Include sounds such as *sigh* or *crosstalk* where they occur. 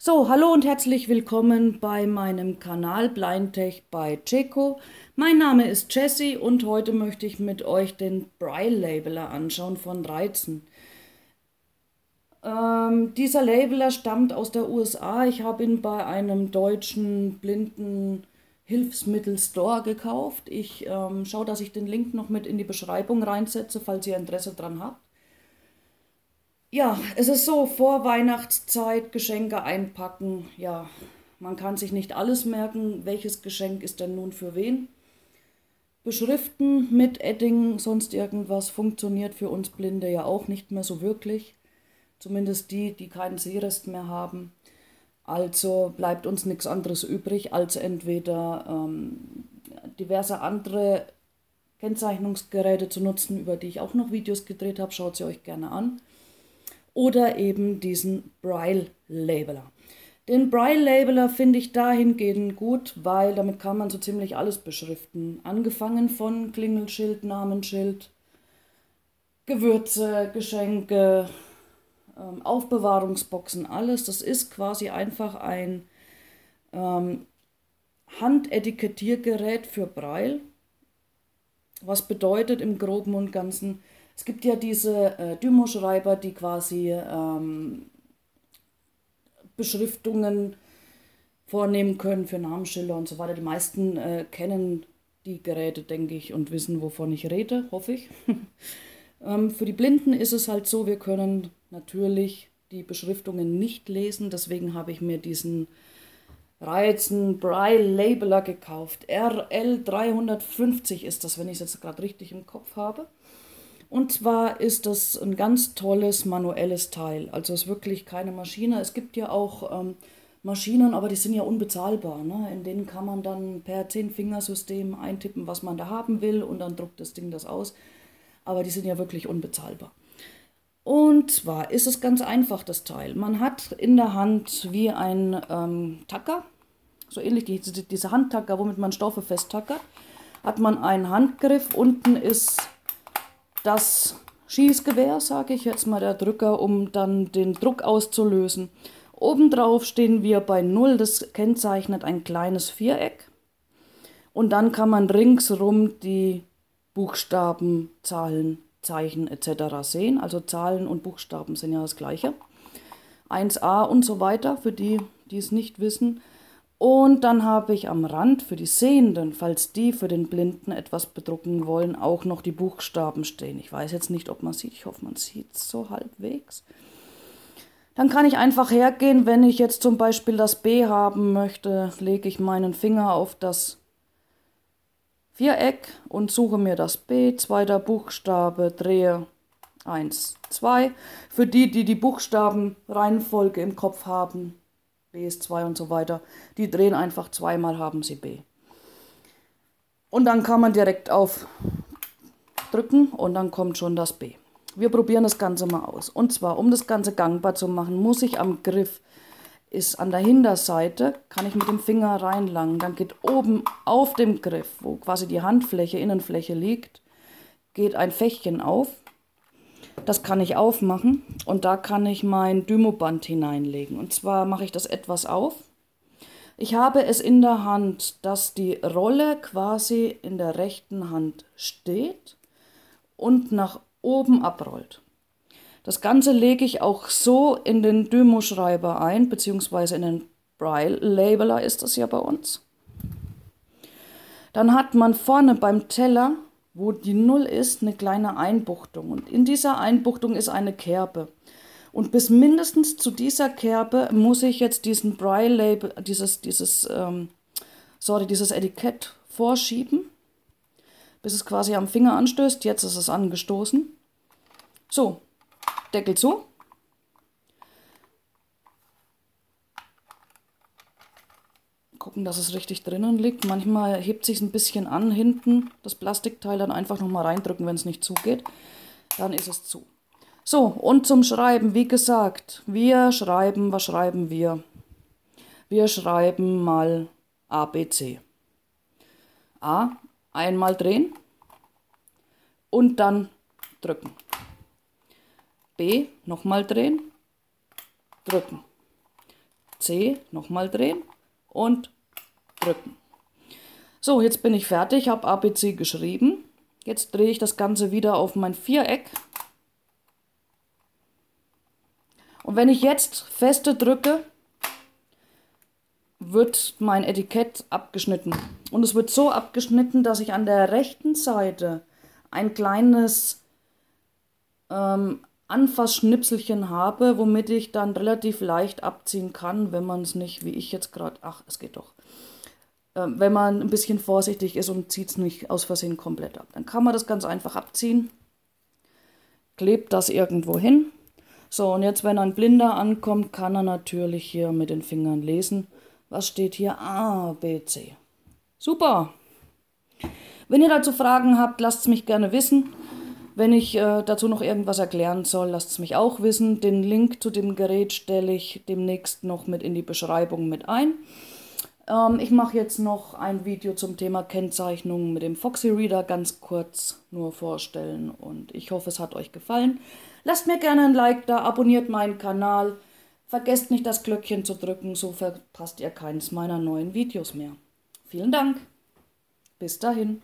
So, hallo und herzlich willkommen bei meinem Kanal Blindtech bei Checo. Mein Name ist Jessie und heute möchte ich mit euch den Braille Labeler anschauen von Reizen. Ähm, dieser Labeler stammt aus der USA. Ich habe ihn bei einem deutschen blinden Hilfsmittel-Store gekauft. Ich ähm, schaue, dass ich den Link noch mit in die Beschreibung reinsetze, falls ihr Interesse dran habt. Ja, es ist so, vor Weihnachtszeit Geschenke einpacken. Ja, man kann sich nicht alles merken. Welches Geschenk ist denn nun für wen? Beschriften mit Edding, sonst irgendwas funktioniert für uns Blinde ja auch nicht mehr so wirklich. Zumindest die, die keinen Sehrest mehr haben. Also bleibt uns nichts anderes übrig, als entweder ähm, diverse andere Kennzeichnungsgeräte zu nutzen, über die ich auch noch Videos gedreht habe. Schaut sie euch gerne an. Oder eben diesen Braille-Labeler. Den Braille-Labeler finde ich dahingehend gut, weil damit kann man so ziemlich alles beschriften. Angefangen von Klingelschild, Namensschild, Gewürze, Geschenke, ähm, Aufbewahrungsboxen, alles. Das ist quasi einfach ein ähm, Handetikettiergerät für Braille. Was bedeutet im Groben und Ganzen, es gibt ja diese äh, Dymo-Schreiber, die quasi ähm, Beschriftungen vornehmen können für Namensschilder und so weiter. Die meisten äh, kennen die Geräte, denke ich, und wissen, wovon ich rede, hoffe ich. *laughs* ähm, für die Blinden ist es halt so, wir können natürlich die Beschriftungen nicht lesen. Deswegen habe ich mir diesen Reizen Braille Labeler gekauft. RL350 ist das, wenn ich es jetzt gerade richtig im Kopf habe. Und zwar ist das ein ganz tolles manuelles Teil. Also es ist wirklich keine Maschine. Es gibt ja auch ähm, Maschinen, aber die sind ja unbezahlbar. Ne? In denen kann man dann per Zehn-Fingersystem eintippen, was man da haben will und dann druckt das Ding das aus. Aber die sind ja wirklich unbezahlbar. Und zwar ist es ganz einfach, das Teil. Man hat in der Hand wie ein ähm, Tacker, so ähnlich die, diese Handtacker, womit man Stoffe festtackert, hat man einen Handgriff. Unten ist das Schießgewehr, sage ich jetzt mal, der Drücker, um dann den Druck auszulösen. Obendrauf stehen wir bei 0, das kennzeichnet ein kleines Viereck. Und dann kann man ringsrum die Buchstaben, Zahlen Zeichen etc. sehen. Also Zahlen und Buchstaben sind ja das gleiche. 1a und so weiter, für die, die es nicht wissen. Und dann habe ich am Rand für die Sehenden, falls die für den Blinden etwas bedrucken wollen, auch noch die Buchstaben stehen. Ich weiß jetzt nicht, ob man sieht. Ich hoffe, man sieht es so halbwegs. Dann kann ich einfach hergehen, wenn ich jetzt zum Beispiel das B haben möchte, lege ich meinen Finger auf das Viereck und suche mir das B, zweiter Buchstabe, drehe 1, 2. Für die, die die Buchstabenreihenfolge im Kopf haben, B ist 2 und so weiter, die drehen einfach zweimal, haben sie B. Und dann kann man direkt auf drücken und dann kommt schon das B. Wir probieren das Ganze mal aus. Und zwar, um das Ganze gangbar zu machen, muss ich am Griff ist an der Hinterseite, kann ich mit dem Finger reinlangen. Dann geht oben auf dem Griff, wo quasi die Handfläche, Innenfläche liegt, geht ein Fächchen auf. Das kann ich aufmachen und da kann ich mein Dymoband hineinlegen. Und zwar mache ich das etwas auf. Ich habe es in der Hand, dass die Rolle quasi in der rechten Hand steht und nach oben abrollt. Das Ganze lege ich auch so in den Dymo-Schreiber ein, beziehungsweise in den Braille-Labeler ist das ja bei uns. Dann hat man vorne beim Teller, wo die Null ist, eine kleine Einbuchtung. Und in dieser Einbuchtung ist eine Kerbe. Und bis mindestens zu dieser Kerbe muss ich jetzt diesen Braille-Label, dieses, dieses, ähm, sorry, dieses Etikett vorschieben, bis es quasi am Finger anstößt. Jetzt ist es angestoßen. So, Deckel zu. Gucken, dass es richtig drinnen liegt. Manchmal hebt sich ein bisschen an hinten, das Plastikteil, dann einfach nochmal reindrücken, wenn es nicht zugeht. Dann ist es zu. So, und zum Schreiben, wie gesagt, wir schreiben, was schreiben wir? Wir schreiben mal ABC. A, einmal drehen und dann drücken. B, nochmal drehen, drücken. C, nochmal drehen und drücken. So, jetzt bin ich fertig, habe ABC geschrieben. Jetzt drehe ich das Ganze wieder auf mein Viereck. Und wenn ich jetzt feste drücke, wird mein Etikett abgeschnitten. Und es wird so abgeschnitten, dass ich an der rechten Seite ein kleines ähm, Anfassschnipselchen habe, womit ich dann relativ leicht abziehen kann, wenn man es nicht, wie ich jetzt gerade, ach, es geht doch, wenn man ein bisschen vorsichtig ist und zieht es nicht aus Versehen komplett ab. Dann kann man das ganz einfach abziehen, klebt das irgendwo hin. So, und jetzt, wenn ein Blinder ankommt, kann er natürlich hier mit den Fingern lesen. Was steht hier? A, B, C. Super! Wenn ihr dazu Fragen habt, lasst es mich gerne wissen. Wenn ich äh, dazu noch irgendwas erklären soll, lasst es mich auch wissen. Den Link zu dem Gerät stelle ich demnächst noch mit in die Beschreibung mit ein. Ähm, ich mache jetzt noch ein Video zum Thema Kennzeichnung mit dem Foxy Reader ganz kurz nur vorstellen und ich hoffe, es hat euch gefallen. Lasst mir gerne ein Like da, abonniert meinen Kanal. Vergesst nicht das Glöckchen zu drücken, so verpasst ihr keines meiner neuen Videos mehr. Vielen Dank. Bis dahin.